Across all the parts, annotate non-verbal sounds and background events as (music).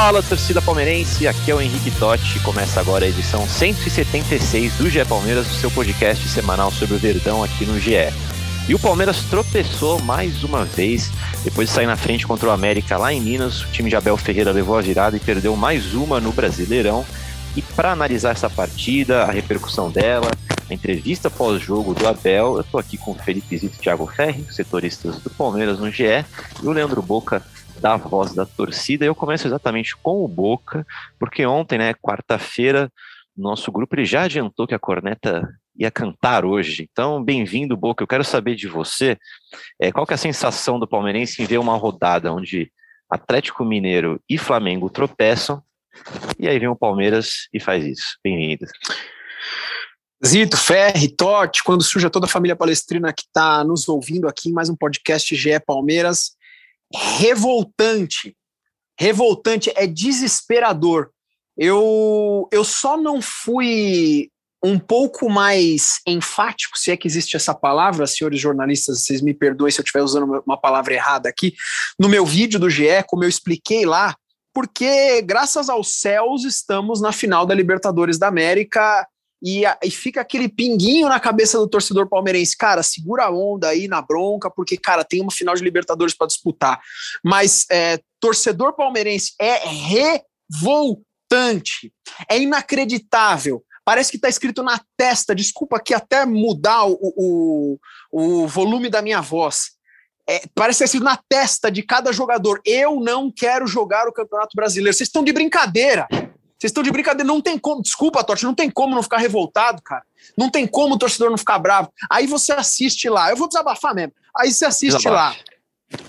Fala, torcida palmeirense, aqui é o Henrique Totti. Começa agora a edição 176 do GE Palmeiras, o seu podcast semanal sobre o Verdão aqui no GE. E o Palmeiras tropeçou mais uma vez, depois de sair na frente contra o América lá em Minas. O time de Abel Ferreira levou a virada e perdeu mais uma no Brasileirão. E para analisar essa partida, a repercussão dela, a entrevista pós-jogo do Abel, eu estou aqui com o Felipe Zito e Thiago Ferri, setoristas do Palmeiras no GE, e o Leandro Boca, da voz da torcida. Eu começo exatamente com o Boca, porque ontem, né, quarta-feira, nosso grupo ele já adiantou que a corneta ia cantar hoje. Então, bem-vindo, Boca. Eu quero saber de você, é, qual que é a sensação do palmeirense em ver uma rodada onde Atlético Mineiro e Flamengo tropeçam, e aí vem o Palmeiras e faz isso. Bem-vindo. Zito, Ferri, Totti, quando surge toda a família palestrina que está nos ouvindo aqui em mais um podcast GE Palmeiras, revoltante, revoltante, é desesperador. Eu, eu só não fui um pouco mais enfático, se é que existe essa palavra, senhores jornalistas, vocês me perdoem se eu estiver usando uma palavra errada aqui, no meu vídeo do GE, como eu expliquei lá, porque graças aos céus estamos na final da Libertadores da América e, e fica aquele pinguinho na cabeça do torcedor palmeirense, cara, segura a onda aí na bronca, porque, cara, tem uma final de Libertadores para disputar. Mas é, torcedor palmeirense é revoltante, é inacreditável parece que está escrito na testa, desculpa aqui até mudar o, o, o volume da minha voz. É, parece está escrito na testa de cada jogador: eu não quero jogar o Campeonato Brasileiro. Vocês estão de brincadeira. Vocês estão de brincadeira. Não tem como, desculpa, Totti, não tem como não ficar revoltado, cara. Não tem como o torcedor não ficar bravo. Aí você assiste lá, eu vou desabafar mesmo. Aí você assiste Desabafe. lá.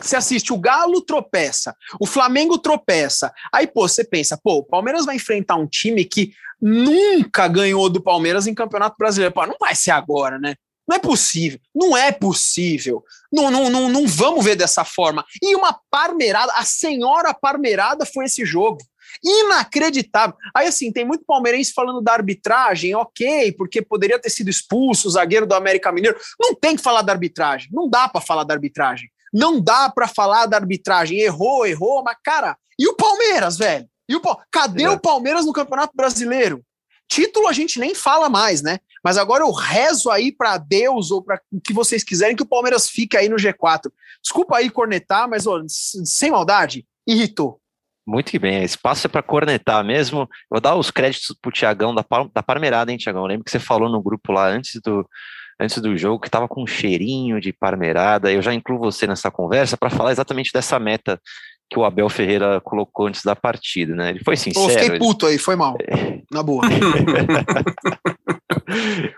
Você assiste, o Galo tropeça, o Flamengo tropeça. Aí, pô, você pensa, pô, o Palmeiras vai enfrentar um time que nunca ganhou do Palmeiras em Campeonato Brasileiro. Pô, não vai ser agora, né? Não é possível. Não é possível. Não, não, não, não vamos ver dessa forma. E uma parmeirada, a senhora parmeirada foi esse jogo. Inacreditável. Aí, assim, tem muito palmeirense falando da arbitragem, ok, porque poderia ter sido expulso o zagueiro do América Mineiro. Não tem que falar da arbitragem. Não dá para falar da arbitragem. Não dá para falar da arbitragem. Errou, errou, mas, cara, e o Palmeiras, velho? E o, cadê é. o Palmeiras no Campeonato Brasileiro? Título a gente nem fala mais, né? Mas agora eu rezo aí para Deus ou para o que vocês quiserem que o Palmeiras fique aí no G4. Desculpa aí cornetar, mas ó, sem maldade, irritou. Muito que bem, espaço é para cornetar mesmo. Vou dar os créditos pro Tiagão da, da Parmerada, hein, Tiagão? Lembro que você falou no grupo lá antes do, antes do jogo que tava com um cheirinho de Parmerada. Eu já incluo você nessa conversa para falar exatamente dessa meta que o Abel Ferreira colocou antes da partida, né? Ele foi sincero. Eu fiquei puto aí, foi mal. (laughs) Na boa.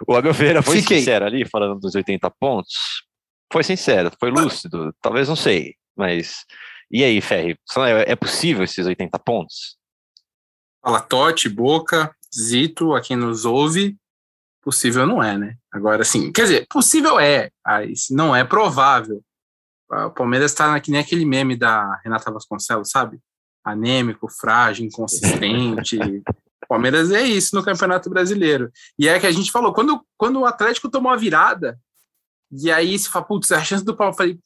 o Abel Ferreira foi fiquei. sincero ali, falando dos 80 pontos. Foi sincero, foi lúcido, talvez não sei, mas. E aí, Ferri, é possível esses 80 pontos? Fala Totti, Boca, Zito, a quem nos ouve. Possível não é, né? Agora, sim, quer dizer, possível é, mas não é provável. O Palmeiras está que nem aquele meme da Renata Vasconcelos, sabe? Anêmico, frágil, inconsistente. o (laughs) Palmeiras é isso no Campeonato Brasileiro. E é que a gente falou, quando, quando o Atlético tomou a virada, e aí se fala, putz, a chance do Palmeiras, falei,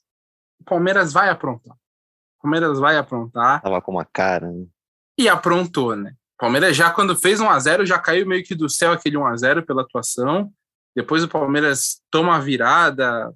o Palmeiras vai aprontar. Palmeiras vai aprontar. Tava com uma cara, né? E aprontou, né? Palmeiras já, quando fez 1 a 0 já caiu meio que do céu aquele 1 a 0 pela atuação. Depois o Palmeiras toma a virada,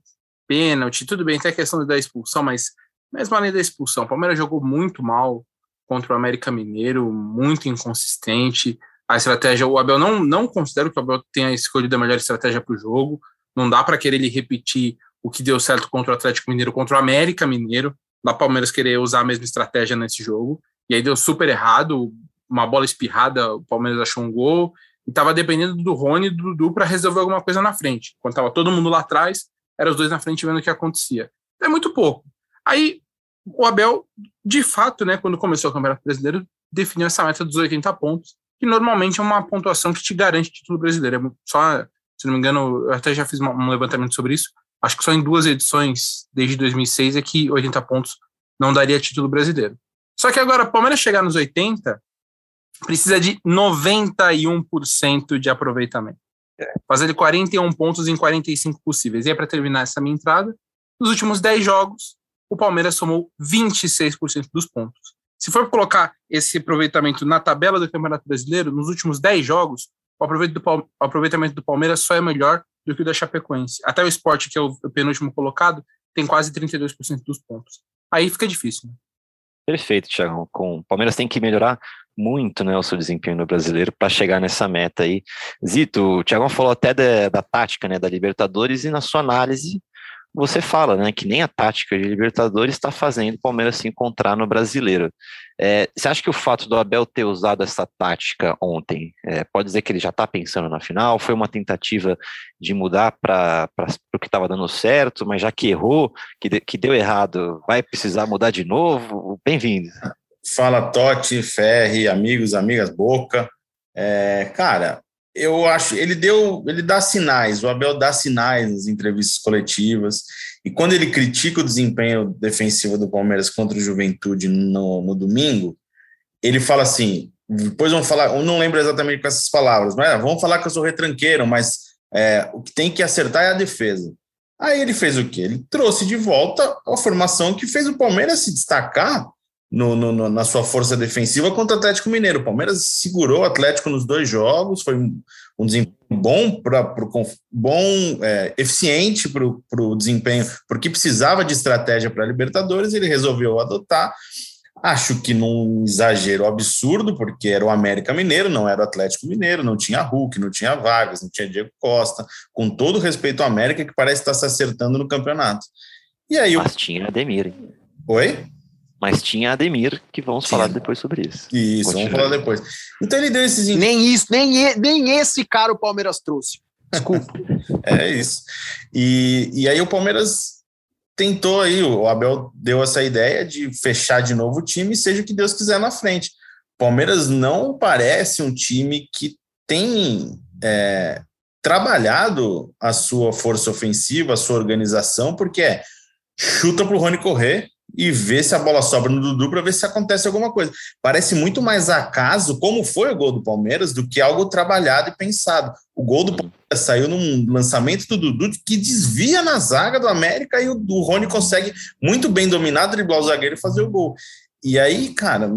pênalti, tudo bem, tem a questão da expulsão, mas mesmo além da expulsão, o Palmeiras jogou muito mal contra o América Mineiro, muito inconsistente. A estratégia, o Abel não, não considero que o Abel tenha escolhido a melhor estratégia para o jogo. Não dá para querer ele repetir o que deu certo contra o Atlético Mineiro, contra o América Mineiro. Dá Palmeiras querer usar a mesma estratégia nesse jogo. E aí deu super errado. Uma bola espirrada, o Palmeiras achou um gol. E estava dependendo do Rony e do Dudu para resolver alguma coisa na frente. Quando estava todo mundo lá atrás, eram os dois na frente vendo o que acontecia. É muito pouco. Aí o Abel, de fato, né, quando começou o Campeonato Brasileiro, definiu essa meta dos 80 pontos, que normalmente é uma pontuação que te garante título brasileiro. É só, se não me engano, eu até já fiz um levantamento sobre isso. Acho que só em duas edições desde 2006 é que 80 pontos não daria título brasileiro. Só que agora, o Palmeiras chegar nos 80, precisa de 91% de aproveitamento. Fazer 41 pontos em 45 possíveis. E é para terminar essa minha entrada. Nos últimos 10 jogos, o Palmeiras somou 26% dos pontos. Se for colocar esse aproveitamento na tabela do Campeonato Brasileiro, nos últimos 10 jogos, o aproveitamento do Palmeiras só é melhor do que o da Chapecoense. Até o esporte, que é o penúltimo colocado, tem quase 32% dos pontos. Aí fica difícil. Né? Perfeito, Thiago. Com o Palmeiras tem que melhorar muito né, o seu desempenho no brasileiro para chegar nessa meta aí. Zito, o Thiago falou até da, da tática né, da Libertadores e na sua análise você fala, né, que nem a tática de Libertadores está fazendo o Palmeiras se encontrar no brasileiro. É, você acha que o fato do Abel ter usado essa tática ontem é, pode dizer que ele já está pensando na final? Foi uma tentativa de mudar para o que estava dando certo, mas já que errou, que, de, que deu errado, vai precisar mudar de novo? Bem-vindo. Fala Totti, Ferri, amigos, amigas, Boca. É, cara, eu acho, ele deu, ele dá sinais, o Abel dá sinais nas entrevistas coletivas, e quando ele critica o desempenho defensivo do Palmeiras contra o Juventude no, no domingo, ele fala assim, depois vamos falar, eu não lembro exatamente com essas palavras, mas ah, vamos falar que eu sou retranqueiro, mas é, o que tem que acertar é a defesa. Aí ele fez o quê? Ele trouxe de volta a formação que fez o Palmeiras se destacar no, no, na sua força defensiva contra o Atlético Mineiro. O Palmeiras segurou o Atlético nos dois jogos, foi um, um desempenho bom, pra, bom é, eficiente para o desempenho, porque precisava de estratégia para a Libertadores, ele resolveu adotar. Acho que num exagero absurdo, porque era o América Mineiro, não era o Atlético Mineiro, não tinha Hulk, não tinha Vargas, não tinha Diego Costa, com todo respeito ao América, que parece estar se acertando no campeonato. E aí Mas o... tinha Ademir. Hein? Oi? Mas tinha Ademir, que vamos Sim. falar depois sobre isso. Isso, vamos falar depois. Então ele deu esses. Nem isso, nem, nem esse cara o Palmeiras trouxe. Desculpa. (laughs) é isso. E, e aí o Palmeiras tentou aí, o Abel deu essa ideia de fechar de novo o time, seja o que Deus quiser na frente. O Palmeiras não parece um time que tem é, trabalhado a sua força ofensiva, a sua organização, porque é chuta para o Rony correr, e ver se a bola sobra no Dudu para ver se acontece alguma coisa. Parece muito mais acaso, como foi o gol do Palmeiras, do que algo trabalhado e pensado. O gol do Palmeiras saiu num lançamento do Dudu que desvia na zaga do América e o, o Rony consegue muito bem dominado driblar o zagueiro e fazer o gol. E aí, cara,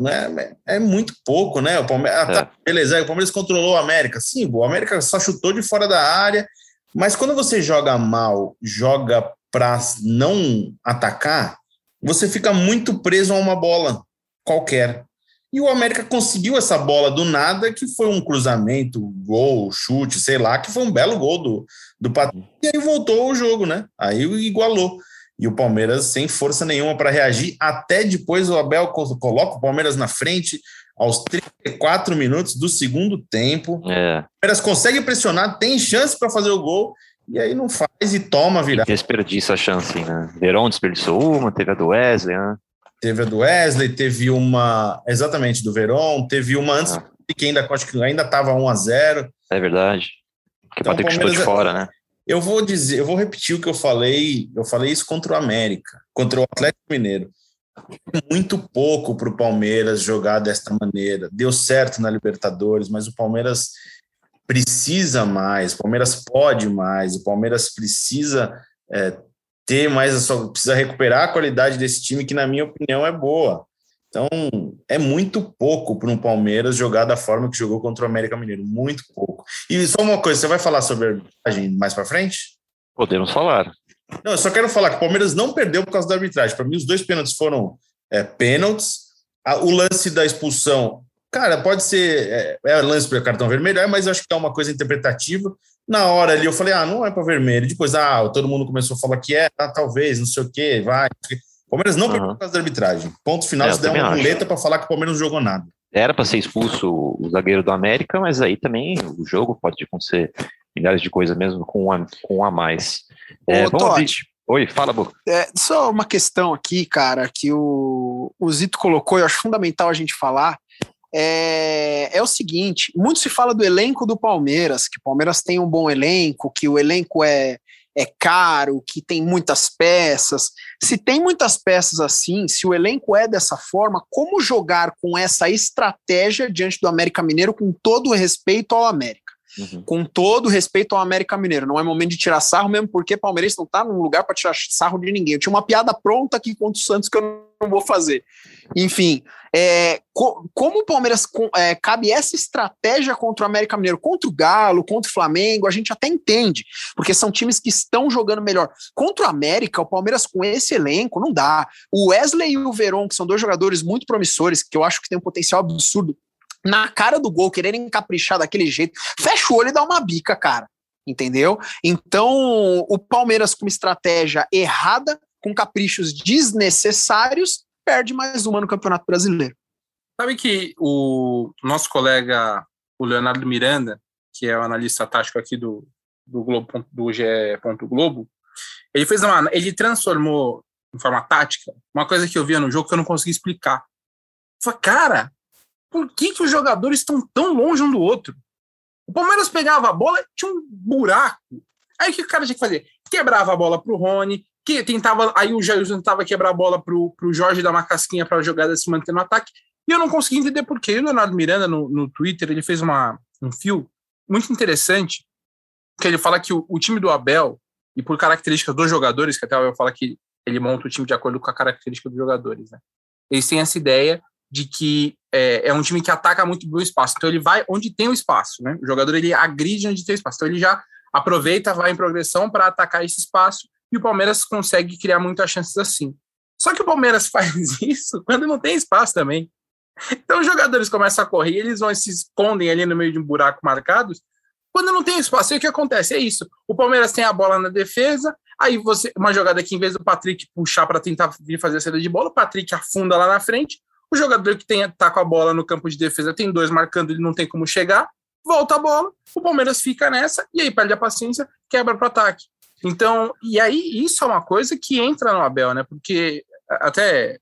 é, é muito pouco, né? O Palmeiras, ah, tá, é. beleza, o Palmeiras controlou o América. Sim, o América só chutou de fora da área, mas quando você joga mal, joga para não atacar, você fica muito preso a uma bola qualquer. E o América conseguiu essa bola do nada, que foi um cruzamento, gol, chute, sei lá, que foi um belo gol do, do Patrick. E aí voltou o jogo, né? Aí igualou. E o Palmeiras sem força nenhuma para reagir. Até depois o Abel coloca o Palmeiras na frente aos 34 minutos do segundo tempo. É. O Palmeiras consegue pressionar, tem chance para fazer o gol e aí não faz e toma virar. Desperdiça a chance, né? Verón desperdiçou uma, teve a do Wesley, né? Teve a do Wesley, teve uma, exatamente, do Verón, teve uma antes ah. que ainda, acho que ainda estava 1 a 0 É verdade. Que então, Patrick chutou de fora, né? Eu vou dizer, eu vou repetir o que eu falei, eu falei isso contra o América, contra o Atlético Mineiro. Muito pouco para o Palmeiras jogar desta maneira. Deu certo na Libertadores, mas o Palmeiras precisa mais, o Palmeiras pode mais, o Palmeiras precisa é, ter mais, a sua, precisa recuperar a qualidade desse time, que na minha opinião é boa. Então, é muito pouco para um Palmeiras jogar da forma que jogou contra o América Mineiro, muito pouco. E só uma coisa, você vai falar sobre a arbitragem mais para frente? Podemos falar. Não, eu só quero falar que o Palmeiras não perdeu por causa da arbitragem. Para mim, os dois pênaltis foram é, pênaltis. O lance da expulsão Cara, pode ser é, é lance para cartão vermelho, é, mas eu acho que é uma coisa interpretativa. Na hora ali eu falei, ah, não é para vermelho. Depois, ah, todo mundo começou a falar que é, ah, talvez, não sei o quê, vai. O Palmeiras não uhum. perdeu por causa da arbitragem. Ponto final, é, se der uma muleta para falar que o Palmeiras não jogou nada. Era para ser expulso o zagueiro do América, mas aí também o jogo pode acontecer milhares de coisas mesmo com um a, com um a mais. É, Ô, vamos Oi, fala, Boca. É, só uma questão aqui, cara, que o, o Zito colocou, eu acho fundamental a gente falar, é, é o seguinte: muito se fala do elenco do Palmeiras, que o Palmeiras tem um bom elenco, que o elenco é, é caro, que tem muitas peças. Se tem muitas peças assim, se o elenco é dessa forma, como jogar com essa estratégia diante do América Mineiro com todo o respeito ao América? Uhum. Com todo respeito ao América Mineiro. Não é momento de tirar sarro, mesmo porque Palmeiras não tá num lugar para tirar sarro de ninguém. Eu tinha uma piada pronta aqui contra o Santos que eu não vou fazer. Enfim, é, co- como o Palmeiras é, cabe essa estratégia contra o América Mineiro, contra o Galo, contra o Flamengo, a gente até entende, porque são times que estão jogando melhor. Contra o América, o Palmeiras com esse elenco não dá. O Wesley e o Veron, que são dois jogadores muito promissores, que eu acho que tem um potencial absurdo, na cara do gol, quererem caprichar daquele jeito, fecha o olho e dá uma bica, cara. Entendeu? Então, o Palmeiras com estratégia errada, com caprichos desnecessários, perde mais uma no Campeonato Brasileiro. Sabe que o nosso colega, o Leonardo Miranda, que é o analista tático aqui do, do, Globo, do GE. Globo, ele fez uma. Ele transformou em forma tática uma coisa que eu via no jogo que eu não consegui explicar. Falei, cara, por que, que os jogadores estão tão longe um do outro? O Palmeiras pegava a bola, tinha um buraco. Aí o que o cara tinha que fazer? Quebrava a bola pro Rony, que tentava. Aí o Jailson tentava quebrar a bola pro, pro Jorge dar uma casquinha para a jogada se manter no ataque. E eu não consegui entender por quê. E o Leonardo Miranda, no, no Twitter, ele fez uma, um fio muito interessante, que ele fala que o, o time do Abel, e por características dos jogadores, que até o Abel fala que ele monta o time de acordo com a característica dos jogadores, né? Eles têm essa ideia de que é, é um time que ataca muito o espaço. Então ele vai onde tem o espaço, né? O jogador ele agride onde tem espaço. Então ele já aproveita, vai em progressão para atacar esse espaço e o Palmeiras consegue criar muitas chances assim. Só que o Palmeiras (laughs) faz isso quando não tem espaço também. Então os jogadores começam a correr, eles vão e se escondem ali no meio de um buraco marcados. Quando não tem espaço, aí o que acontece? É isso. O Palmeiras tem a bola na defesa, aí você uma jogada que em vez do Patrick puxar para tentar vir fazer a saída de bola, o Patrick afunda lá na frente. O jogador que tem, tá com a bola no campo de defesa tem dois marcando, ele não tem como chegar, volta a bola, o Palmeiras fica nessa e aí perde a paciência, quebra para ataque. Então, e aí isso é uma coisa que entra no Abel, né? Porque até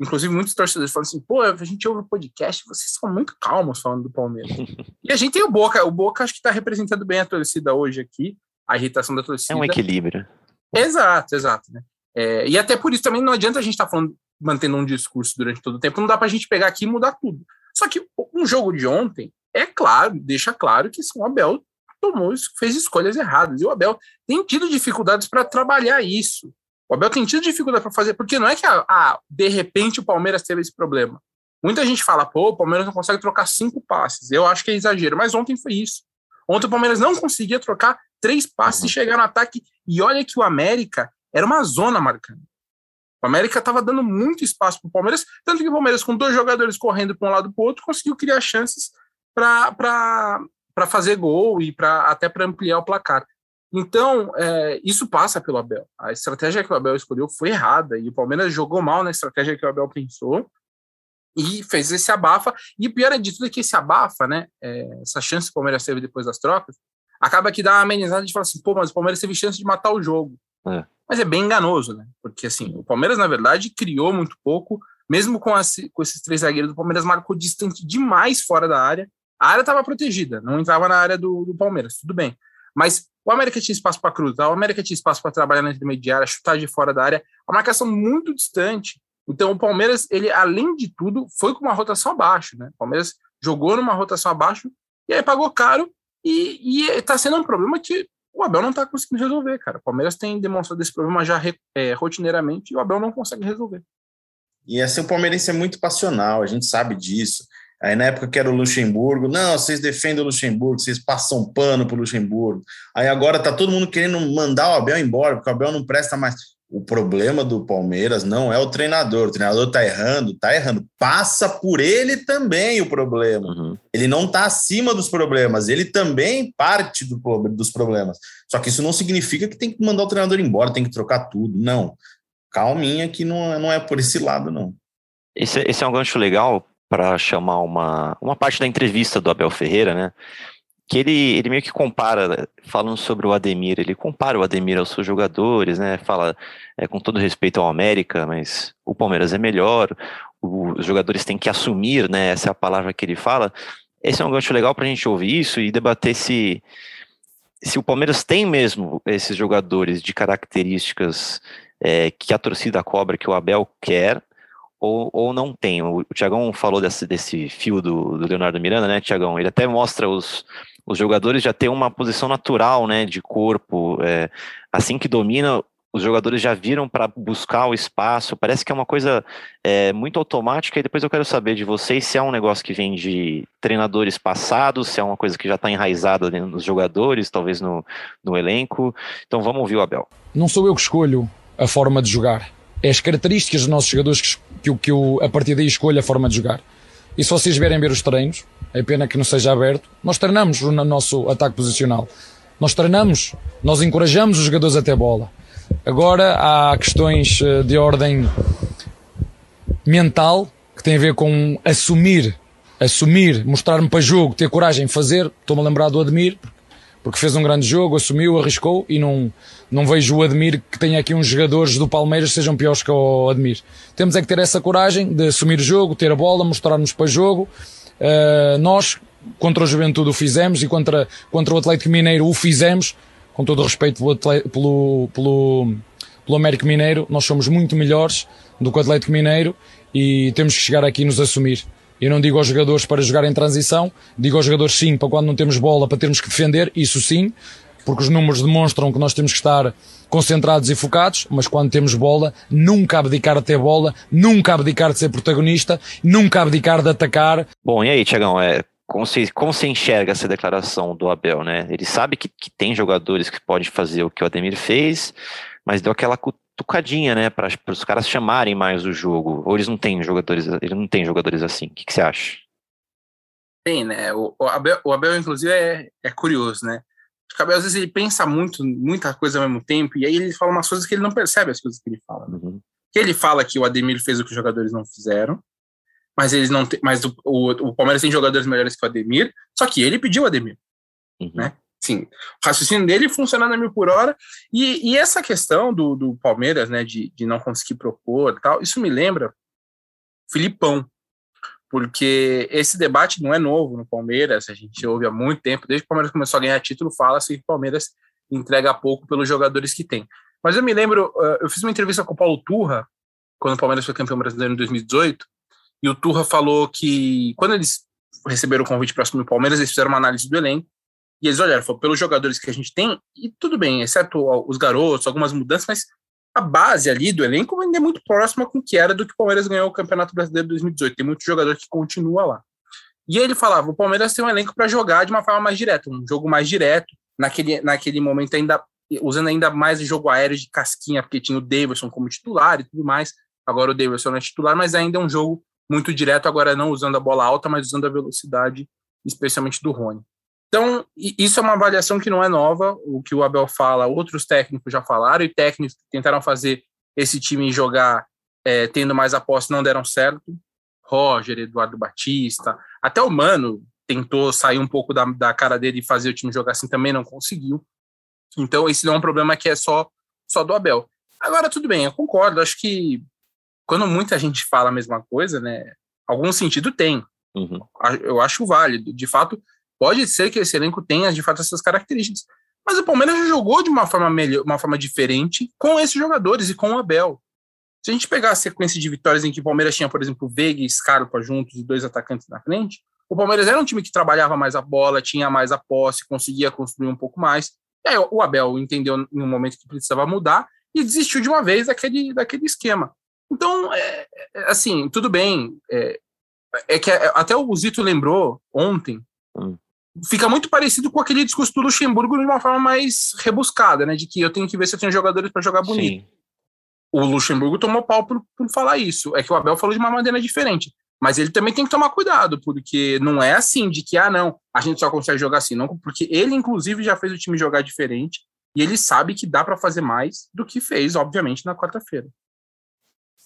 inclusive muitos torcedores falam assim: "Pô, a gente ouve o podcast, vocês são muito calmos falando do Palmeiras". e a gente tem o Boca, o Boca acho que está representando bem a torcida hoje aqui, a irritação da torcida. É um equilíbrio. Exato, exato, né? É, e até por isso também não adianta a gente estar tá falando, mantendo um discurso durante todo o tempo, não dá para a gente pegar aqui e mudar tudo. Só que um jogo de ontem, é claro, deixa claro que o Abel tomou, fez escolhas erradas. E o Abel tem tido dificuldades para trabalhar isso. O Abel tem tido dificuldade para fazer, porque não é que, ah, de repente, o Palmeiras teve esse problema. Muita gente fala, pô, o Palmeiras não consegue trocar cinco passes. Eu acho que é exagero, mas ontem foi isso. Ontem o Palmeiras não conseguia trocar três passes uhum. e chegar no ataque. E olha que o América era uma zona marcando. O América estava dando muito espaço para o Palmeiras, tanto que o Palmeiras, com dois jogadores correndo para um lado para o outro, conseguiu criar chances para fazer gol e pra, até para ampliar o placar. Então, é, isso passa pelo Abel. A estratégia que o Abel escolheu foi errada e o Palmeiras jogou mal na estratégia que o Abel pensou e fez esse abafa. E o pior de tudo é que esse abafa, né, é, essa chance que o Palmeiras teve depois das trocas, acaba que dá uma amenizada de falar assim, pô, mas o Palmeiras teve chance de matar o jogo. É. Mas é bem enganoso, né? Porque assim, o Palmeiras, na verdade, criou muito pouco, mesmo com, as, com esses três zagueiros, o Palmeiras marcou distante demais fora da área. A área estava protegida, não entrava na área do, do, Palmeiras, tudo bem. Mas o América tinha espaço para cruzar, o América tinha espaço para trabalhar na intermediária, chutar de fora da área, a marcação muito distante. Então o Palmeiras, ele além de tudo, foi com uma rotação abaixo, né? O Palmeiras jogou numa rotação abaixo e aí pagou caro e está sendo um problema que o Abel não está conseguindo resolver, cara. O Palmeiras tem demonstrado esse problema já é, rotineiramente e o Abel não consegue resolver. E assim, o palmeirense é muito passional, a gente sabe disso. Aí na época que era o Luxemburgo, não, vocês defendem o Luxemburgo, vocês passam pano pro Luxemburgo. Aí agora tá todo mundo querendo mandar o Abel embora, porque o Abel não presta mais. O problema do Palmeiras não é o treinador. O treinador tá errando, tá errando. Passa por ele também o problema. Uhum. Ele não tá acima dos problemas, ele também parte do, dos problemas. Só que isso não significa que tem que mandar o treinador embora, tem que trocar tudo. Não. Calminha que não, não é por esse lado, não. Esse, esse é um gancho legal para chamar uma, uma parte da entrevista do Abel Ferreira, né? Que ele, ele meio que compara, falando sobre o Ademir, ele compara o Ademir aos seus jogadores, né? Fala é, com todo respeito ao América, mas o Palmeiras é melhor. os jogadores têm que assumir, né? Essa é a palavra que ele fala. Esse é um gancho legal para a gente ouvir isso e debater se, se o Palmeiras tem mesmo esses jogadores de características é, que a torcida cobra, que o Abel quer, ou, ou não tem. O, o Tiagão falou desse, desse fio do, do Leonardo Miranda, né, Tiagão? Ele até mostra os, os jogadores já ter uma posição natural, né, de corpo. É, assim que domina, os jogadores já viram para buscar o espaço. Parece que é uma coisa é, muito automática. E depois eu quero saber de vocês se é um negócio que vem de treinadores passados, se é uma coisa que já está enraizada nos jogadores, talvez no, no elenco. Então vamos ouvir o Abel. Não sou eu que escolho a forma de jogar. É as características dos nossos jogadores que, que, que eu, a partir daí escolho a forma de jogar. E se vocês vierem ver os treinos, é pena que não seja aberto, nós treinamos o nosso ataque posicional. Nós treinamos, nós encorajamos os jogadores até bola. Agora há questões eh, de ordem mental que tem a ver com assumir, assumir, mostrar-me para jogo, ter coragem fazer. Estou-me a lembrar do Admir, porque fez um grande jogo, assumiu, arriscou e não, não vejo o Admir que tenha aqui uns jogadores do Palmeiras que sejam piores que o Admir. Temos é que ter essa coragem de assumir o jogo, ter a bola, mostrar-nos para jogo. Uh, nós, contra o Juventude, o fizemos e contra, contra o Atlético Mineiro o fizemos com todo o respeito pelo, pelo, pelo, pelo Américo Mineiro, nós somos muito melhores do que o Atlético Mineiro e temos que chegar aqui e nos assumir. Eu não digo aos jogadores para jogar em transição, digo aos jogadores sim para quando não temos bola para termos que defender, isso sim, porque os números demonstram que nós temos que estar concentrados e focados, mas quando temos bola, nunca abdicar de ter bola, nunca abdicar de ser protagonista, nunca abdicar de atacar. Bom, e aí, Tiagão, é, como você, como você enxerga essa declaração do Abel, né? Ele sabe que, que tem jogadores que podem fazer o que o Ademir fez, mas deu aquela cutucadinha, né, para os caras chamarem mais o jogo. Ou eles não têm jogadores, ele não tem jogadores assim. O que, que você acha? Tem, né? O, o, Abel, o Abel, inclusive, é, é curioso, né? O Abel, às vezes, ele pensa muito, muita coisa ao mesmo tempo, e aí ele fala umas coisas que ele não percebe as coisas que ele fala. Uhum. Que ele fala que o Ademir fez o que os jogadores não fizeram, mas eles não tem, mas o, o, o, Palmeiras tem jogadores melhores que o Ademir, só que ele pediu o Ademir, uhum. né? Sim, o raciocínio dele funcionando a mil por hora, e, e essa questão do, do Palmeiras, né, de, de não conseguir propor tal, isso me lembra Filipão, porque esse debate não é novo no Palmeiras, a gente ouve há muito tempo, desde que o Palmeiras começou a ganhar título, fala-se que o Palmeiras entrega pouco pelos jogadores que tem. Mas eu me lembro, eu fiz uma entrevista com o Paulo Turra, quando o Palmeiras foi campeão brasileiro em 2018, e o Turra falou que quando eles receberam o convite para assumir o Palmeiras, eles fizeram uma análise do elenco. E eles olharam, falou, pelos jogadores que a gente tem, e tudo bem, exceto os garotos, algumas mudanças, mas a base ali do elenco ainda é muito próxima com o que era do que o Palmeiras ganhou o Campeonato Brasileiro de 2018. Tem muito jogador que continua lá. E ele falava, o Palmeiras tem um elenco para jogar de uma forma mais direta, um jogo mais direto, naquele, naquele momento ainda usando ainda mais o jogo aéreo de casquinha, porque tinha o Davidson como titular e tudo mais. Agora o Davidson não é titular, mas ainda é um jogo muito direto, agora não usando a bola alta, mas usando a velocidade, especialmente do Rony. Então, isso é uma avaliação que não é nova, o que o Abel fala, outros técnicos já falaram, e técnicos que tentaram fazer esse time jogar é, tendo mais aposta não deram certo. Roger, Eduardo Batista, até o Mano tentou sair um pouco da, da cara dele e fazer o time jogar assim, também não conseguiu. Então, esse não é um problema que é só, só do Abel. Agora, tudo bem, eu concordo, acho que quando muita gente fala a mesma coisa, né, algum sentido tem. Uhum. Eu acho válido. De fato, pode ser que esse elenco tenha, de fato, essas características. Mas o Palmeiras já jogou de uma forma melhor, uma forma diferente com esses jogadores e com o Abel. Se a gente pegar a sequência de vitórias em que o Palmeiras tinha, por exemplo, Veiga e Scarpa juntos e dois atacantes na frente, o Palmeiras era um time que trabalhava mais a bola, tinha mais a posse, conseguia construir um pouco mais. E aí o Abel entendeu em um momento que precisava mudar e desistiu de uma vez daquele, daquele esquema. Então, é, é, assim, tudo bem. É, é que até o Zito lembrou ontem, hum. Fica muito parecido com aquele discurso do Luxemburgo de uma forma mais rebuscada, né? De que eu tenho que ver se eu tenho jogadores para jogar bonito. Sim. O Luxemburgo tomou pau por, por falar isso. É que o Abel falou de uma maneira diferente. Mas ele também tem que tomar cuidado, porque não é assim de que, ah, não, a gente só consegue jogar assim, não, porque ele, inclusive, já fez o time jogar diferente e ele sabe que dá para fazer mais do que fez, obviamente, na quarta-feira.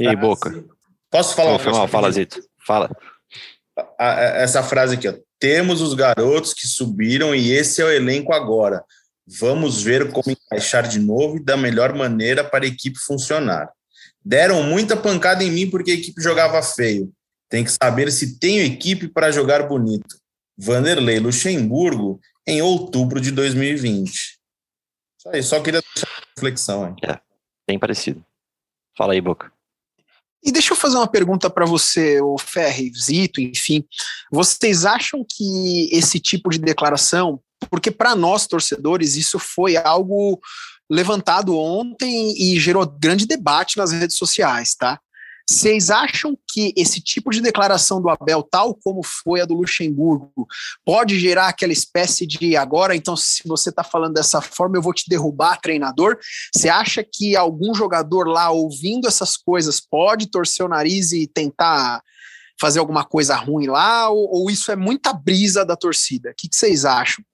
E aí, Boca? Posso falar uma coisa? Fala, Zito. Fala. Essa frase aqui, ó. Temos os garotos que subiram e esse é o elenco agora. Vamos ver como encaixar de novo e da melhor maneira para a equipe funcionar. Deram muita pancada em mim porque a equipe jogava feio. Tem que saber se tenho equipe para jogar bonito. Vanderlei Luxemburgo, em outubro de 2020. Isso aí, só queria deixar uma reflexão. Hein? Bem parecido. Fala aí, Boca. E deixa eu fazer uma pergunta para você, o Ferri, Zito, enfim. Vocês acham que esse tipo de declaração, porque para nós torcedores isso foi algo levantado ontem e gerou grande debate nas redes sociais, tá? Vocês acham que esse tipo de declaração do Abel, tal como foi a do Luxemburgo, pode gerar aquela espécie de agora, então, se você está falando dessa forma, eu vou te derrubar, treinador? Você acha que algum jogador lá ouvindo essas coisas pode torcer o nariz e tentar fazer alguma coisa ruim lá? Ou, ou isso é muita brisa da torcida? O que, vocês acham?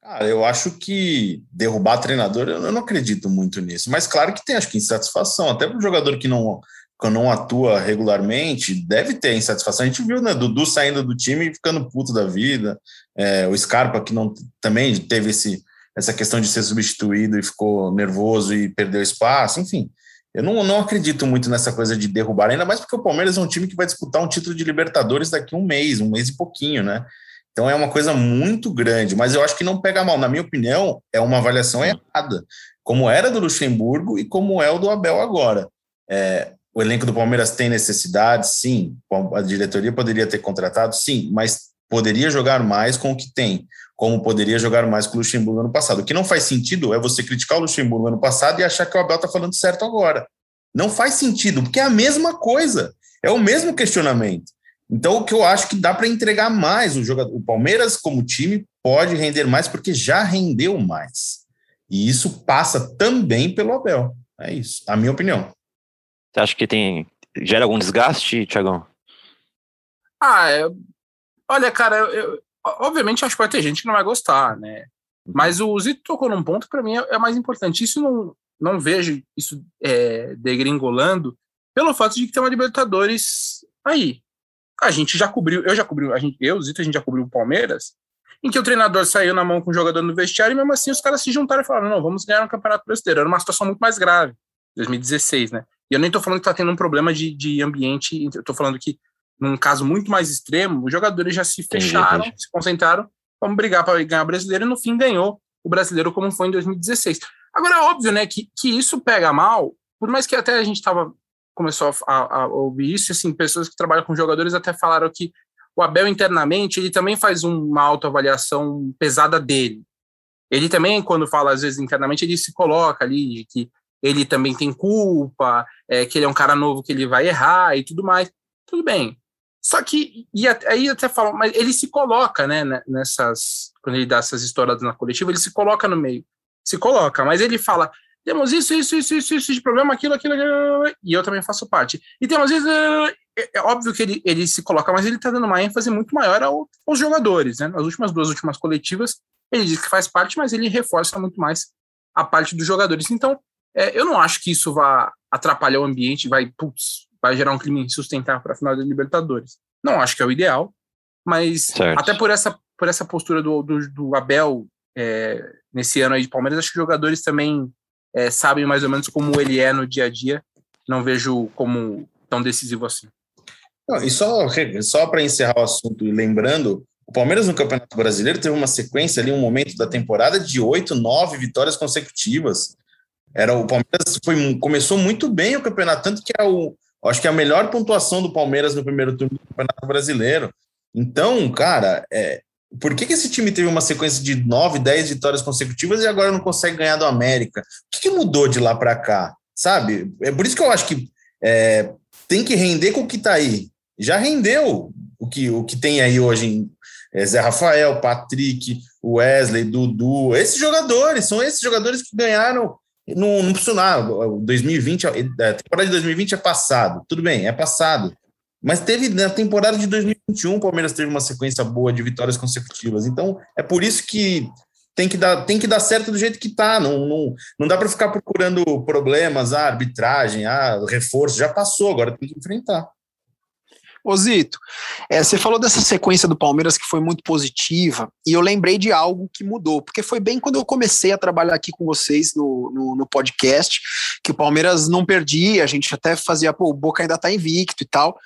Cara, eu acho que derrubar treinador, eu não acredito muito nisso. Mas claro que tem, acho que insatisfação. Até para um jogador que não não atua regularmente, deve ter insatisfação. A gente viu, né, Dudu saindo do time e ficando puto da vida, é, o Scarpa que não também teve esse, essa questão de ser substituído e ficou nervoso e perdeu espaço, enfim. Eu não, não acredito muito nessa coisa de derrubar, ainda mais porque o Palmeiras é um time que vai disputar um título de Libertadores daqui a um mês, um mês e pouquinho, né? Então é uma coisa muito grande, mas eu acho que não pega mal. Na minha opinião, é uma avaliação errada, como era do Luxemburgo e como é o do Abel agora. É, o elenco do Palmeiras tem necessidades, sim. A diretoria poderia ter contratado, sim, mas poderia jogar mais com o que tem, como poderia jogar mais com o Luxemburgo ano passado. O que não faz sentido é você criticar o Luxemburgo ano passado e achar que o Abel está falando certo agora. Não faz sentido, porque é a mesma coisa, é o mesmo questionamento. Então, o que eu acho que dá para entregar mais o jogador, o Palmeiras como time pode render mais porque já rendeu mais. E isso passa também pelo Abel. É isso, a minha opinião. Você acha que tem gera algum desgaste, Tiagão? Ah, é... olha, cara, eu, obviamente acho que vai ter gente que não vai gostar, né? Mas o Zito tocou num ponto que para mim é, é, mais importante. Isso não, não vejo isso é, degringolando pelo fato de que tem uma Libertadores aí. A gente já cobriu, eu já cobri, a gente, eu, Zito, a gente já cobriu o Palmeiras, em que o treinador saiu na mão com o jogador no vestiário e mesmo assim os caras se juntaram e falaram: não, vamos ganhar um Campeonato Brasileiro. Era uma situação muito mais grave, 2016, né? E eu nem estou falando que está tendo um problema de, de ambiente, eu estou falando que, num caso muito mais extremo, os jogadores já se fecharam, entendi. se concentraram, vamos brigar para ganhar o brasileiro, e no fim ganhou o brasileiro como foi em 2016. Agora, é óbvio, né, que, que isso pega mal, por mais que até a gente tava, começou a, a ouvir isso, assim, pessoas que trabalham com jogadores até falaram que o Abel internamente, ele também faz uma autoavaliação pesada dele. Ele também, quando fala, às vezes, internamente, ele se coloca ali de que ele também tem culpa, é, que ele é um cara novo que ele vai errar e tudo mais. Tudo bem. Só que, e aí até falam, mas ele se coloca, né, nessas, quando ele dá essas histórias na coletiva, ele se coloca no meio. Se coloca, mas ele fala, temos isso, isso, isso, isso, isso de problema, aquilo, aquilo, aquilo, e eu também faço parte. E temos isso, é, é óbvio que ele, ele se coloca, mas ele está dando uma ênfase muito maior ao, aos jogadores, né? Nas últimas duas últimas coletivas, ele diz que faz parte, mas ele reforça muito mais a parte dos jogadores. Então, é, eu não acho que isso vá atrapalhar o ambiente, vai, putz, vai gerar um clima insustentável para a final da Libertadores. Não acho que é o ideal, mas certo. até por essa, por essa postura do, do, do Abel é, nesse ano aí de Palmeiras, acho que os jogadores também é, sabem mais ou menos como ele é no dia a dia. Não vejo como tão decisivo assim. Não, e só, só para encerrar o assunto e lembrando, o Palmeiras no Campeonato Brasileiro teve uma sequência ali, um momento da temporada de oito, nove vitórias consecutivas. Era o Palmeiras foi, começou muito bem o campeonato, tanto que é o, acho que é a melhor pontuação do Palmeiras no primeiro turno do Campeonato Brasileiro. Então, cara, é, por que, que esse time teve uma sequência de nove, dez vitórias consecutivas e agora não consegue ganhar do América? O que, que mudou de lá para cá? Sabe? É por isso que eu acho que é, tem que render com o que está aí. Já rendeu o que, o que tem aí hoje em é, Zé Rafael, Patrick, Wesley, Dudu. Esses jogadores, são esses jogadores que ganharam não, não funcionava. 2020, a temporada de 2020 é passado. Tudo bem, é passado. Mas teve na temporada de 2021, o Palmeiras teve uma sequência boa de vitórias consecutivas. Então, é por isso que tem que dar, tem que dar certo do jeito que tá. Não, não, não dá para ficar procurando problemas, ah, arbitragem, ah, reforço. Já passou, agora tem que enfrentar. Ô Zito, é, você falou dessa sequência do Palmeiras que foi muito positiva, e eu lembrei de algo que mudou, porque foi bem quando eu comecei a trabalhar aqui com vocês no, no, no podcast, que o Palmeiras não perdia, a gente até fazia, pô, o Boca ainda tá invicto e tal.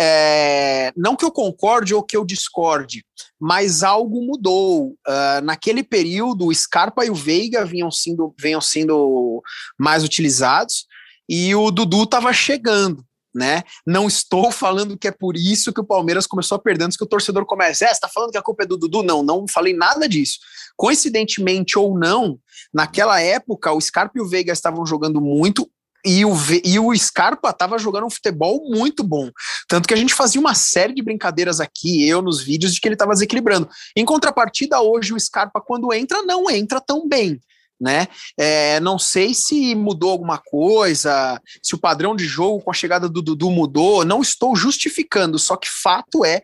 É, não que eu concorde ou que eu discorde, mas algo mudou. Uh, naquele período, o Scarpa e o Veiga vinham sendo, vinham sendo mais utilizados, e o Dudu estava chegando né? Não estou (laughs) falando que é por isso que o Palmeiras começou a perder antes que o torcedor comece. É, você tá falando que a culpa é do Dudu? Não, não falei nada disso. Coincidentemente ou não, naquela época o Scarpa e o Veiga estavam jogando muito, e o, e o Scarpa estava jogando um futebol muito bom. Tanto que a gente fazia uma série de brincadeiras aqui, eu nos vídeos, de que ele estava desequilibrando. Em contrapartida, hoje o Scarpa, quando entra, não entra tão bem né? É, não sei se mudou alguma coisa, se o padrão de jogo com a chegada do Dudu mudou, não estou justificando, só que fato é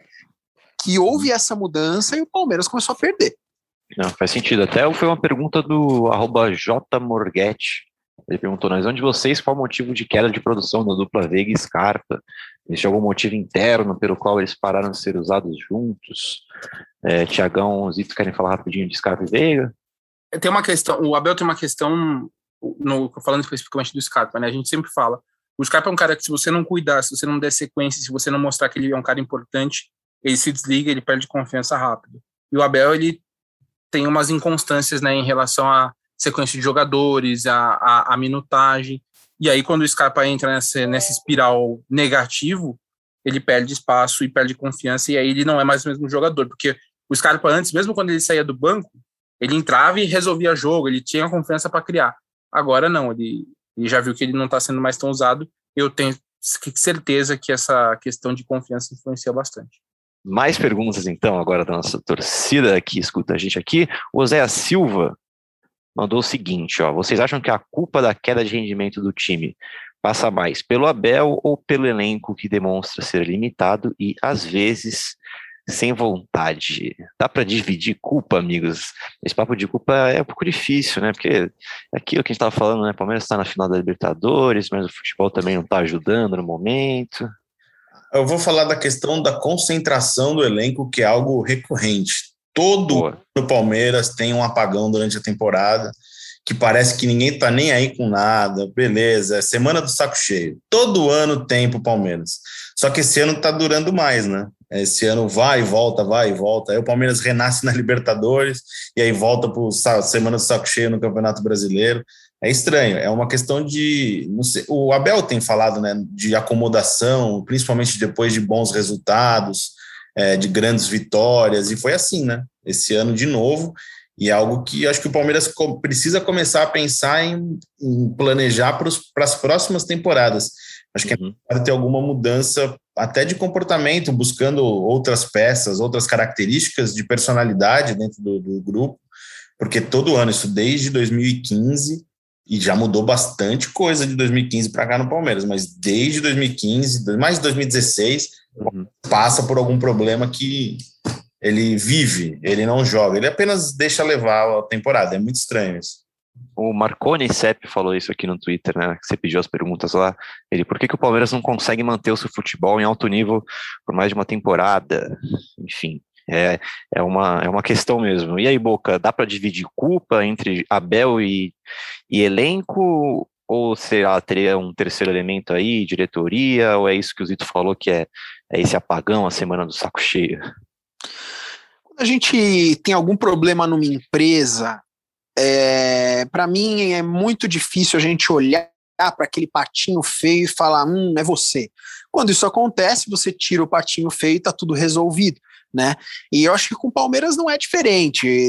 que houve essa mudança e o Palmeiras começou a perder. Não, faz sentido. Até foi uma pergunta do arroba jmorghetti. Ele perguntou, nas onde vocês, qual o motivo de queda de produção da dupla Veiga e Scarpa? Existe algum motivo interno pelo qual eles pararam de ser usados juntos? É, Tiagão, Zito, querem falar rapidinho de Scarpa e Veiga? Tem uma questão, o Abel tem uma questão, no, falando especificamente do Scarpa, né? A gente sempre fala, o Scarpa é um cara que se você não cuidar, se você não der sequência, se você não mostrar que ele é um cara importante, ele se desliga, ele perde confiança rápido. E o Abel, ele tem umas inconstâncias, né, em relação à sequência de jogadores, a, a, minutagem, e aí quando o Scarpa entra nessa, nessa espiral negativo, ele perde espaço e perde confiança, e aí ele não é mais o mesmo jogador, porque o Scarpa antes, mesmo quando ele saía do banco, ele entrava e resolvia jogo, ele tinha confiança para criar. Agora não, ele, ele já viu que ele não está sendo mais tão usado. Eu tenho certeza que essa questão de confiança influencia bastante. Mais perguntas então agora da nossa torcida que escuta a gente aqui. O Zé Silva mandou o seguinte, ó, vocês acham que a culpa da queda de rendimento do time passa mais pelo Abel ou pelo elenco que demonstra ser limitado e às vezes sem vontade. Dá para dividir culpa, amigos? Esse papo de culpa é um pouco difícil, né? Porque é aquilo que a gente estava falando, né? O Palmeiras está na final da Libertadores, mas o futebol também não está ajudando no momento. Eu vou falar da questão da concentração do elenco, que é algo recorrente. Todo o Palmeiras tem um apagão durante a temporada, que parece que ninguém tá nem aí com nada, beleza, é semana do saco cheio. Todo ano tem pro Palmeiras. Só que esse ano tá durando mais, né? Esse ano vai e volta, vai e volta. Aí o Palmeiras renasce na (laughs) Libertadores e aí volta para semana do saco cheio no Campeonato Brasileiro. É estranho, é uma questão de. Sei, o Abel tem falado né, de acomodação, principalmente depois de bons resultados, é, de grandes vitórias, e foi assim, né? Esse ano de novo, e é algo que acho que o Palmeiras precisa começar a pensar em, em planejar para as próximas temporadas. Acho que é uhum. é ter alguma mudança até de comportamento, buscando outras peças, outras características de personalidade dentro do, do grupo, porque todo ano, isso desde 2015, e já mudou bastante coisa de 2015 para cá no Palmeiras, mas desde 2015, mais de 2016, uhum. passa por algum problema que ele vive, ele não joga, ele apenas deixa levar a temporada. É muito estranho isso. O Marconi Sepp falou isso aqui no Twitter, né? Você pediu as perguntas lá. Ele, por que, que o Palmeiras não consegue manter o seu futebol em alto nível por mais de uma temporada? Enfim, é, é, uma, é uma questão mesmo. E aí, Boca, dá para dividir culpa entre Abel e, e elenco? Ou será, teria um terceiro elemento aí, diretoria? Ou é isso que o Zito falou, que é, é esse apagão, a semana do saco cheio? Quando a gente tem algum problema numa empresa, é, para mim é muito difícil a gente olhar para aquele patinho feio e falar, hum, é você. Quando isso acontece, você tira o patinho feio e está tudo resolvido. Né? E eu acho que com o Palmeiras não é diferente.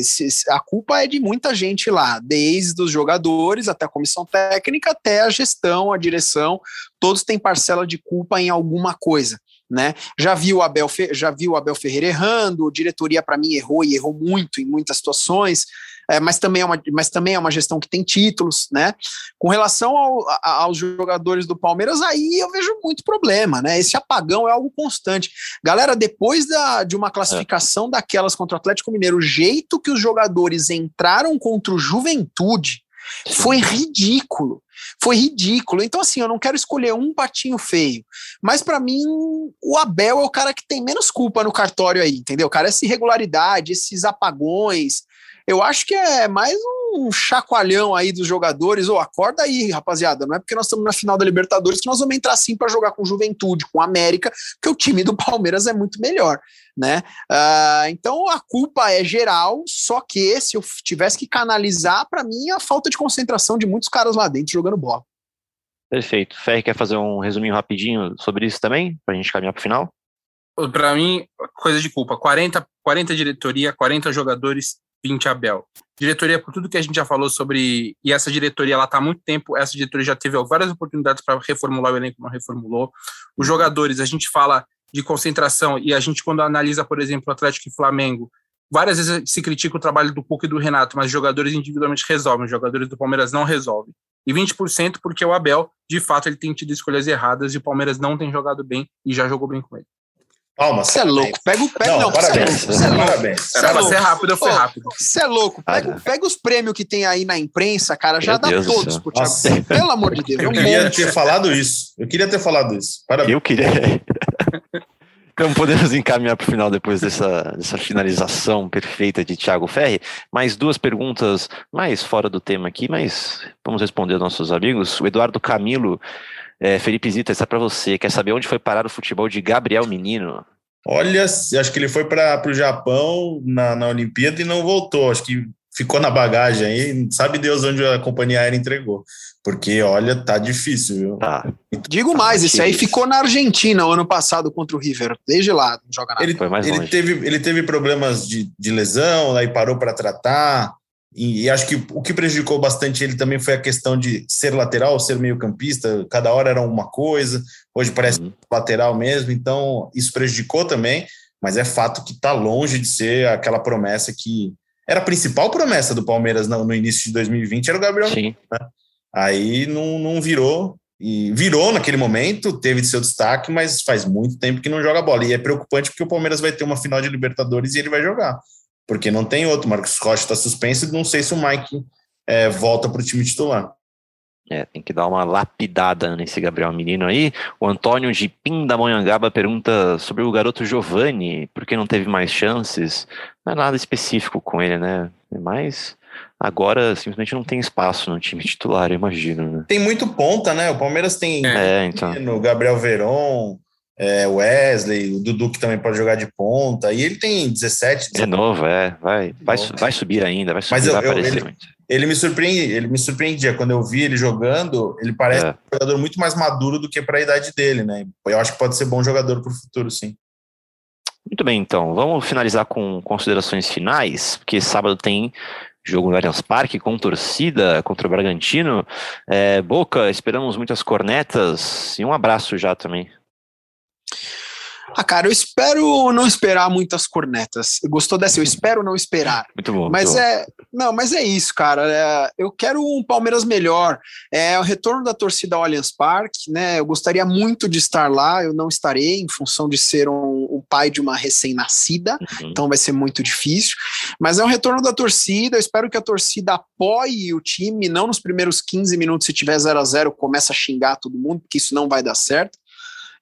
a culpa é de muita gente lá, desde os jogadores até a comissão técnica, até a gestão, a direção, todos têm parcela de culpa em alguma coisa. Né? Já viu Abel, já viu Abel Ferreira errando, a diretoria para mim errou e errou muito em muitas situações é, mas, também é uma, mas também é uma gestão que tem títulos, né? Com relação ao, a, aos jogadores do Palmeiras, aí eu vejo muito problema, né? Esse apagão é algo constante. Galera, depois da, de uma classificação é. daquelas contra o Atlético Mineiro, o jeito que os jogadores entraram contra o Juventude, Foi ridículo. Foi ridículo. Então, assim, eu não quero escolher um patinho feio. Mas, para mim, o Abel é o cara que tem menos culpa no cartório aí, entendeu? Cara, essa irregularidade, esses apagões. Eu acho que é mais um chacoalhão aí dos jogadores. Ô, acorda aí, rapaziada. Não é porque nós estamos na final da Libertadores que nós vamos entrar assim para jogar com Juventude, com América, porque o time do Palmeiras é muito melhor, né? Ah, então a culpa é geral, só que se eu tivesse que canalizar, para mim, a falta de concentração de muitos caras lá dentro jogando bola. Perfeito. Ferri quer fazer um resuminho rapidinho sobre isso também, pra gente caminhar pro final? Para mim, coisa de culpa. 40, 40 diretoria, 40 jogadores, 20 Abel. Diretoria, por tudo que a gente já falou sobre. E essa diretoria, ela está há muito tempo. Essa diretoria já teve várias oportunidades para reformular o elenco, não reformulou. Os jogadores, a gente fala de concentração e a gente, quando analisa, por exemplo, Atlético e Flamengo, várias vezes se critica o trabalho do Cuca e do Renato, mas os jogadores individualmente resolvem, os jogadores do Palmeiras não resolvem. E 20% porque o Abel, de fato, ele tem tido escolhas erradas e o Palmeiras não tem jogado bem e já jogou bem com ele. Palmas. Você é louco. Pega o pega, Não, não, cê é parabéns. louco, cê é louco. Parabéns. Cê é rápido, eu fui rápido. Você é louco. Pega, pega os prêmios que tem aí na imprensa, cara. Já Meu dá Deus do todos pro Thiago. Nossa. Pelo amor de Deus. É Eu um queria monte. ter falado isso. Eu queria ter falado isso. Parabéns. Eu queria. (laughs) Então podemos encaminhar para o final depois dessa, dessa finalização perfeita de Thiago Ferri. Mais duas perguntas mais fora do tema aqui, mas vamos responder aos nossos amigos. O Eduardo Camilo, é, Felipe Zita, está para você. Quer saber onde foi parar o futebol de Gabriel Menino? Olha, acho que ele foi para o Japão na, na Olimpíada e não voltou. Acho que ficou na bagagem aí. Sabe Deus onde a companhia aérea entregou. Porque, olha, tá difícil, viu? Tá, Digo mais, esse aí ficou na Argentina o ano passado contra o River. Desde lá, não joga nada. Ele, Foi mais ele, longe. teve, ele teve problemas de, de lesão, aí parou para tratar. E, acho que o que prejudicou bastante ele também foi a questão de ser lateral, ser meio-campista. Cada hora era uma coisa. Hoje parece Uhum. lateral mesmo. Então, isso prejudicou também. Mas é fato que está longe de ser aquela promessa que era a principal promessa do Palmeiras no, no início de 2020, era o Gabriel sim. Aí não, não virou. E virou naquele momento, teve seu destaque, mas faz muito tempo que não joga bola. E é preocupante porque o Palmeiras vai ter uma final de Libertadores e ele vai jogar. Porque não tem outro. Marcos Rocha está suspenso e não sei se o Mike é, volta para o time titular. É, tem que dar uma lapidada nesse Gabriel Menino aí. O Antônio de Pindamonhangaba pergunta sobre o garoto Giovanni, por que não teve mais chances? Não é nada específico com ele, né? Mas agora simplesmente não tem espaço no time titular, eu imagino, né? Tem muito ponta, né? O Palmeiras tem É, então. o Gabriel Veron, é, Wesley, o Dudu que também pode jogar de ponta. E ele tem 17, De novo, é. Vai, vai, vai subir ainda, vai subir, Mas eu- vai eu- ele- ele me surpreende, ele me surpreendia quando eu vi ele jogando, ele parece É. um jogador muito mais maduro do que para a idade dele, né? Eu acho que pode ser bom jogador para o futuro, sim. Muito bem, então. Vamos finalizar com considerações finais, porque sábado tem jogo no Allianz Parque com torcida contra o Bragantino. É, Boca, esperamos muitas cornetas e um abraço já também. Ah, cara, eu espero não esperar muitas cornetas. Gostou dessa? Eu espero não esperar. Muito bom. Mas muito bom. é, não, mas é isso, cara. É, eu quero um Palmeiras melhor. É o retorno da torcida ao Allianz Parque, né? Eu gostaria muito de estar lá. Eu não estarei em função de ser um, o pai de uma recém-nascida. Uhum. Então vai ser muito difícil. Mas é um retorno da torcida. Eu espero que a torcida apoie o time, não nos primeiros 15 minutos, se tiver 0 a 0 começa a xingar todo mundo, porque isso não vai dar certo.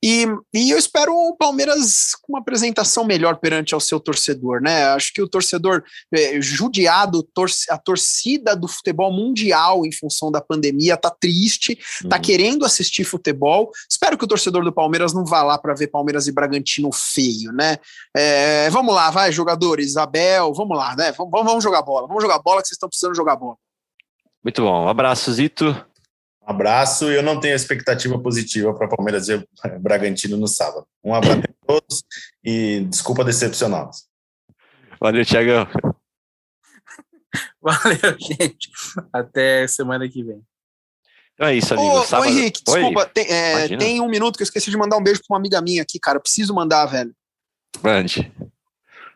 E, e eu espero o Palmeiras com uma apresentação melhor perante ao seu torcedor, né? Acho que o torcedor é, judiado, torce, a torcida do futebol mundial em função da pandemia tá triste, tá Uhum. querendo assistir futebol. Espero que o torcedor do Palmeiras não vá lá para ver Palmeiras e Bragantino feio, né? É, vamos lá, vai, jogadores, Abel, vamos lá, né? Vamos, vamos jogar bola, vamos jogar bola que vocês estão precisando jogar bola. Muito bom. Um abraço, Zito. Um abraço. Eu não tenho expectativa positiva para Palmeiras e (laughs) Bragantino no sábado. Um abraço a todos e desculpa decepcioná-los. Valeu, Tiagão. (laughs) Valeu, gente. Até semana que vem. Então é isso, amigo. Ô, ô, Sábado... Henrique, Oi, desculpa, tem, é, tem um minuto que eu esqueci de mandar um beijo pra uma amiga minha aqui, cara. Eu preciso mandar, velho. Mande.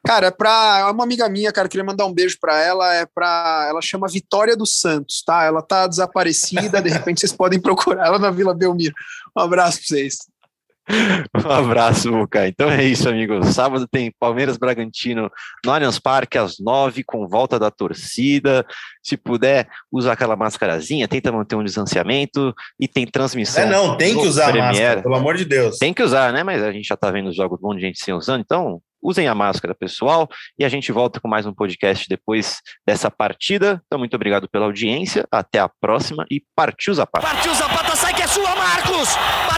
Cara, é pra é uma amiga minha, cara, queria mandar um beijo pra ela, é para ela chama Vitória dos Santos, tá? Ela tá desaparecida, de repente vocês podem procurar ela na Vila Belmiro. Um abraço pra vocês. Um abraço, Muca. Então é isso, amigos. Sábado tem Palmeiras Bragantino no Allianz Parque às nove, com volta da torcida. Se puder, usa aquela mascarazinha, tenta manter um distanciamento e tem transmissão. É, não, tem que usar a máscara, pelo amor de Deus. Tem que usar, né? Mas a gente já tá vendo os jogos, um monte de gente sem usando, então usem a máscara, pessoal, e a gente volta com mais um podcast depois dessa partida. Então, muito obrigado pela audiência, até a próxima e partiu Zapata. Partiu Zapata, sai que é sua, Marcos!